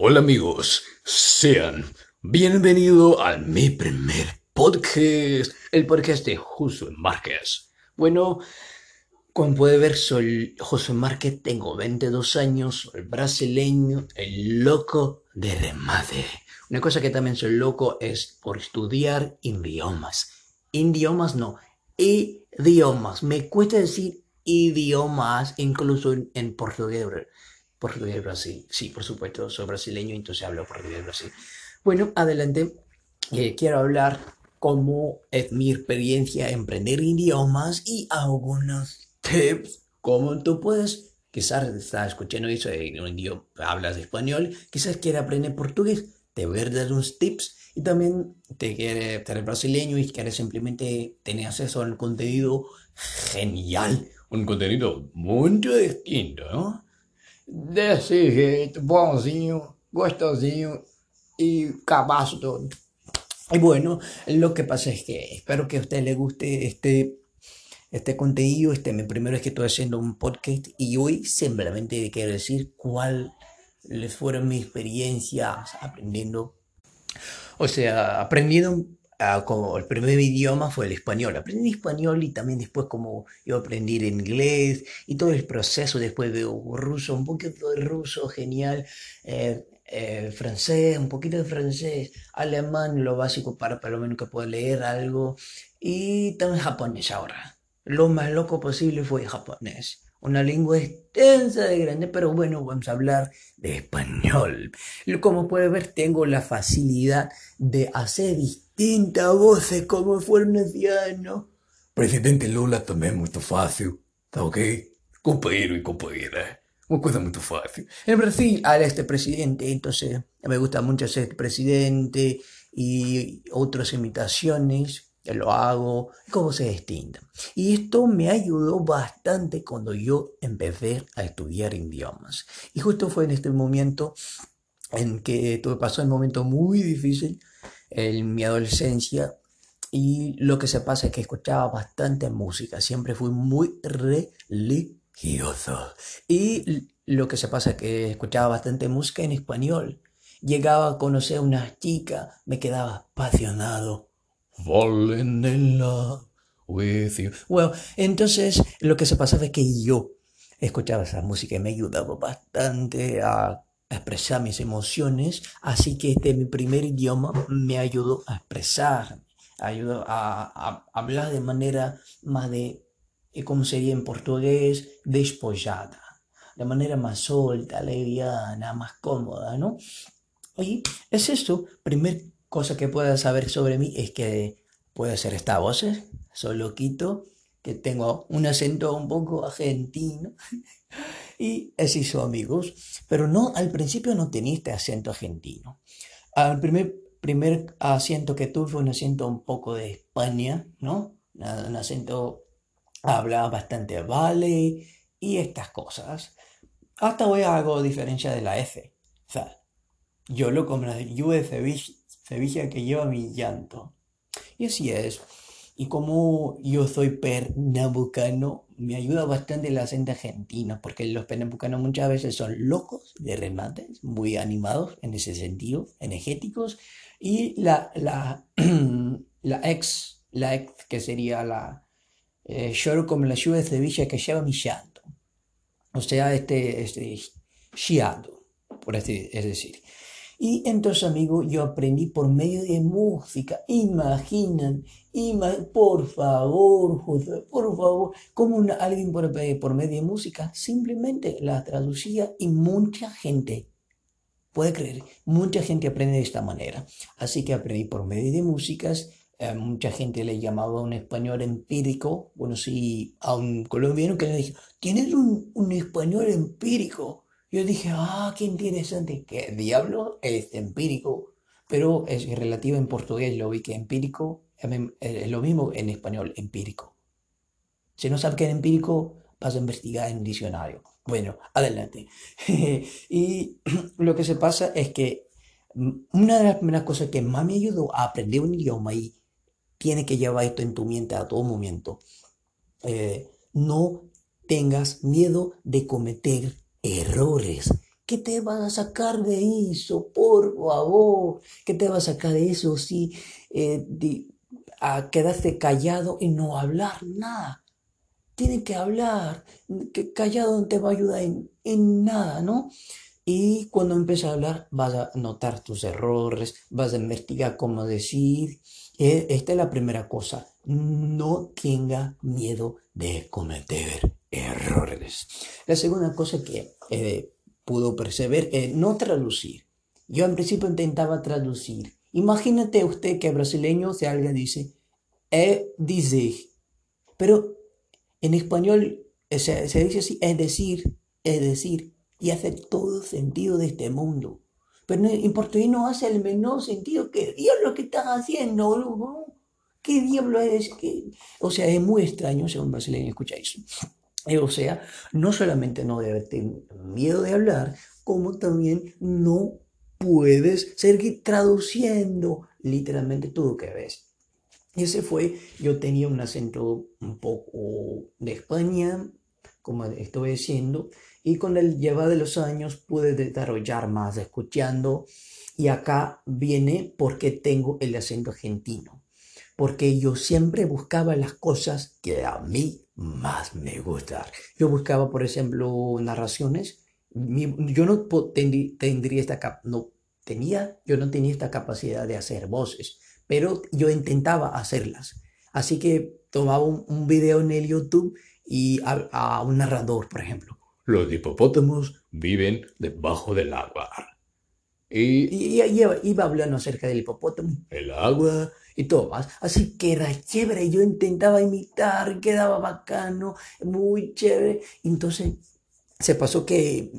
Hola amigos, sean bienvenidos a mi primer podcast, el podcast de Josué Márquez. Bueno, como puede ver, soy Josué Márquez, tengo 22 años, soy brasileño, el loco de remate. Una cosa que también soy loco es por estudiar idiomas. Idiomas no, idiomas. Me cuesta decir idiomas, incluso en, portugués. Portugués Brasil. Sí, por supuesto, soy brasileño, entonces hablo portugués Brasil. Bueno, adelante. Eh, quiero hablar cómo es mi experiencia en aprender idiomas y algunos tips, cómo tú puedes, quizás estás escuchando eso, en un idioma, hablas español, quizás quieres aprender portugués, te voy a dar unos tips y también te quiere ser brasileño y quieres simplemente tener acceso a un contenido genial, un contenido muy distinto, ¿no? Desse jeito, bonzinho, gostosinho y cabazo todo. Y bueno, lo que pasa es que espero que a usted le guste este, este contenido. Este, primero es que estoy haciendo un podcast y hoy simplemente quiero decir cuál les fueron mis experiencias aprendiendo. O sea, aprendiendo Como el primer idioma fue el español. Aprendí español y también después como yo aprendí inglés y todo el proceso. Después veo ruso, un poquito de ruso, genial. Eh, eh, francés, un poquito de francés, alemán, lo básico para por lo menos que pueda leer algo. Y también japonés ahora. Lo más loco posible fue japonés. Una lengua extensa de grande, pero bueno, vamos a hablar de español. Como puede ver, tengo la facilidad de hacer distintas voces como fue un anciano. Presidente Lula também é muito fácil, tá ok? Companheiro e companheira, uma coisa muito fácil. En Brasil, ahora este presidente, entonces me gusta mucho ser presidente y otras imitaciones lo hago, cómo se distinta. Y esto me ayudó bastante cuando yo empecé a estudiar idiomas. Y justo fue en este momento en que tuve pasó un momento muy difícil en mi adolescencia y lo que se pasa es que escuchaba bastante música, siempre fui muy religioso y lo que se pasa es que escuchaba bastante música en español. Llegaba a conocer a una chica, me quedaba apasionado. Falling in love with you. Entonces lo que se pasaba es que yo escuchaba esa música y me ayudaba bastante a expresar mis emociones, así que este mi primer idioma me ayudó a expresar, ayudó a, hablar de manera más de, eh, como sería en portugués, despollada, de manera más solta, leviana, más cómoda, ¿no? Y es esto, primer cosa que puedas saber sobre mí es que puedo hacer esta voz, soy loquito, que tengo un acento un poco argentino y así son amigos, pero no, al principio no tenía este acento argentino. Al primer, primer acento que tuve fue un acento un poco de España, ¿no? Un acento, hablaba bastante vale y estas cosas. Hasta hoy hago diferencia de la F. O sea, yo lo como la de Sevilla que lleva mi llanto. Y así es. Y como yo soy pernambucano, me ayuda bastante el acento argentino, porque los pernambucanos muchas veces son locos de remates, muy animados en ese sentido, energéticos. Y la, la, la ex, la ex que sería la eh, lloro como la lluvia de Sevilla que lleva mi llanto. O sea, este, este chiado, por así es decir. Y entonces, amigo, yo aprendí por medio de música. Imaginan, por favor, por favor, como alguien por, por medio de música simplemente la traducía y mucha gente, puede creer, mucha gente aprende de esta manera. Así que aprendí por medio de músicas. Eh, mucha gente le llamaba un español empírico. Bueno, sí, a un colombiano que le dije, ¿tienes un, un español empírico? Yo dije, ah, qué interesante, ¿qué diablo es empírico? Pero es relativo en portugués, lo vi que empírico es lo mismo en español, empírico. Si no sabes qué es empírico, vas a investigar en diccionario. Bueno, adelante. y lo que se pasa es que una de las primeras cosas que más me ayudó a aprender un idioma y tiene que llevar esto en tu mente a todo momento, eh, no tengas miedo de cometer errores. ¿Qué te vas a sacar de eso? Por favor, ¿qué te vas a sacar de eso si eh, a quedarte callado y no hablar nada? Tienes que hablar, que callado no te va a ayudar en, nada, ¿no? Y cuando empiezas a hablar, vas a notar tus errores, vas a investigar cómo decir. E, esta es la primera cosa. No tenga miedo de cometer errores. La segunda cosa que eh, pudo perceber es no traducir. Yo en principio intentaba traducir. Imagínate usted que brasileño, si alguien dice, e dizer, pero en español eh, se, se dice así, es decir, es decir, y hace todo sentido de este mundo. Pero en portugués no hace el menor sentido. ¿Qué diablo que estás haciendo? ¿Qué diablo es? que O sea, es muy extraño según brasileño escucha eso. Eh, o sea, no solamente no debes tener miedo de hablar, como también no puedes seguir traduciendo literalmente todo lo que ves. Ese fue, yo tenía un acento un poco de España, como estoy diciendo, y con el llevar de los años pude desarrollar más escuchando y acá viene porque tengo el acento argentino, porque yo siempre buscaba las cosas que a mí más me gustan. Yo buscaba, por ejemplo, narraciones. yo no tendría esta no tenía, yo no tenía esta capacidad de hacer voces, pero yo intentaba hacerlas. Así que tomaba un, video en el YouTube y a un narrador, por ejemplo los hipopótamos viven debajo del agua. Y, iba, hablando acerca del hipopótamo, el agua y todo más. Así que era chévere. Yo intentaba imitar, quedaba bacano, muy chévere. Entonces se pasó que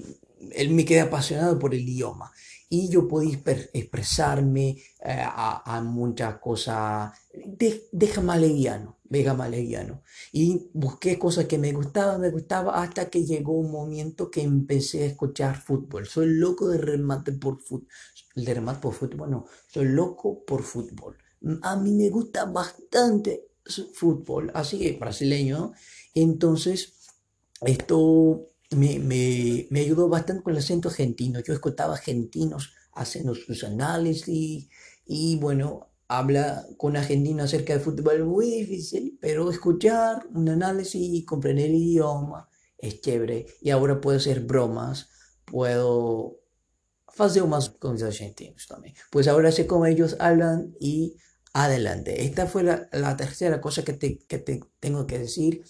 él me quedé apasionado por el idioma y yo podía expresarme eh, a, muchas cosas, de, deja más leviano, deja más leviano. Y busqué cosas que me gustaban, me gustaba, hasta que llegó un momento que empecé a escuchar fútbol. Soy loco de remate por fútbol. De remate por fútbol, no, soy loco por fútbol. A mí me gusta bastante fútbol, así que brasileño. Entonces, esto me, me, me, ayudó bastante con el acento argentino. Yo escuchaba argentinos haciendo sus análisis y bueno, habla con argentino acerca de fútbol muy difícil, pero escuchar un análisis y comprender el idioma es chévere. Y ahora puedo hacer bromas, puedo hacer más con los argentinos también. Pues ahora sé cómo ellos hablan y adelante. Esta fue la, tercera cosa que te, que te tengo que decir,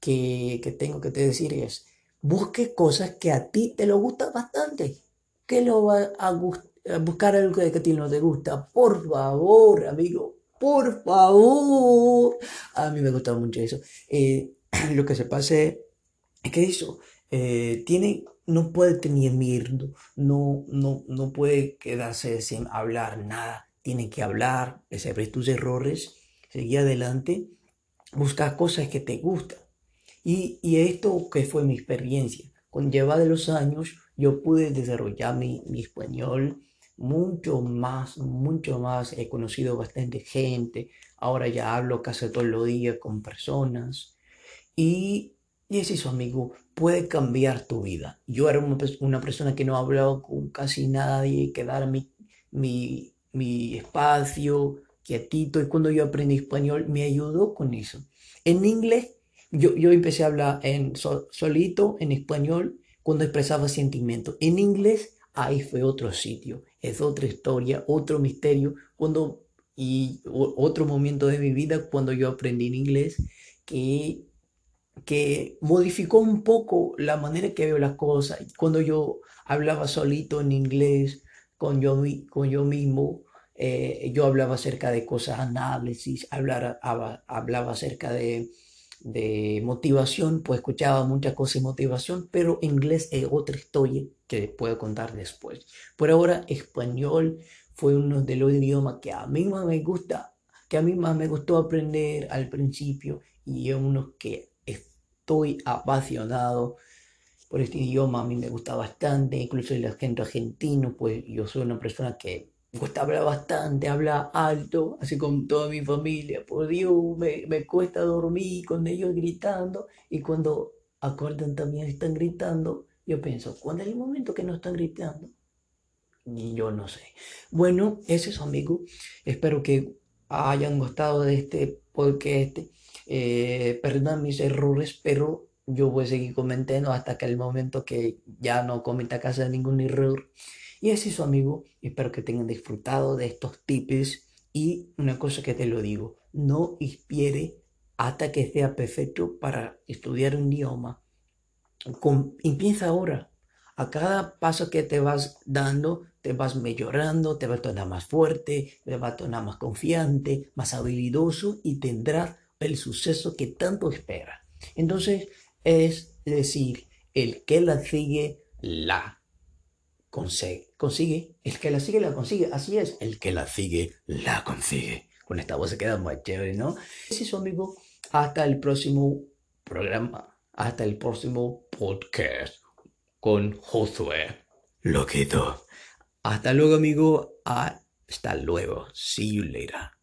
que, que tengo que te decir es busque cosas que a ti te lo gustan bastante. ¿Qué lo va a, buscar algo que a ti no te gusta? Por favor, amigo, por favor. A mí me gusta mucho eso. Eh, lo que se pase es que eso eh, tiene, no puede tener miedo, no, no, no puede quedarse sin hablar nada. Tiene que hablar, saber tus errores, seguir adelante, buscar cosas que te gustan. Y, esto que fue mi experiencia. Con lleva de los años yo pude desarrollar mi, mi español mucho más, mucho más. He conocido bastante gente. Ahora ya hablo casi todos los días con personas. Y, y es eso, amigo. Puede cambiar tu vida. Yo era una, una persona que no hablaba con casi nadie, que dar mi, mi, mi espacio, quietito. Y cuando yo aprendí español, me ayudó con eso. En inglés yo, yo empecé a hablar en solito, en español, cuando expresaba sentimientos. En inglés, ahí fue otro sitio, es otra historia, otro misterio, cuando, y otro momento de mi vida cuando yo aprendí en inglés que, que modificó un poco la manera que veo las cosas. Cuando yo hablaba solito en inglés, con yo, con yo mismo, eh, yo hablaba acerca de cosas, análisis, hablar, hablaba acerca de de motivación, pues escuchaba muchas cosas de motivación, pero inglés es otra historia que puedo contar después. Por ahora, español fue uno de los idiomas que a mí más me gusta, que a mí más me gustó aprender al principio y es uno que estoy apasionado por este idioma, a mí me gusta bastante, incluso el acento argentino, pues yo soy una persona que cuesta hablar bastante, habla alto, así con toda mi familia. Por Dios, me, me cuesta dormir con ellos gritando y cuando acuerdan también están gritando, Yo pienso, ¿cuándo es el momento que no están gritando? Yo no sé. Bueno, ese es amigo. Espero que hayan gustado de este podcast. Eh, perdón mis errores, pero yo voy a seguir comentando hasta que el momento que ya no cometa casa ningún error. Y así su amigo, espero que tengan disfrutado de estos tips y una cosa que te lo digo, no inspire hasta que sea perfecto para estudiar un idioma. Con, empieza ahora. A cada paso que te vas dando, te vas mejorando, te vas a tornar más fuerte, te vas a tornar más confiante, más habilidoso y tendrás el suceso que tanto espera. Entonces, es decir, el que la sigue, la consigue. consigue. El que la sigue, la consigue. Así es. El que la sigue, la consigue. Con esta voz se queda muy chévere, ¿no? Así es, amigo. Hasta el próximo programa. Hasta el próximo podcast con Josué. Loquito. Hasta luego, amigo. Hasta luego. See you later.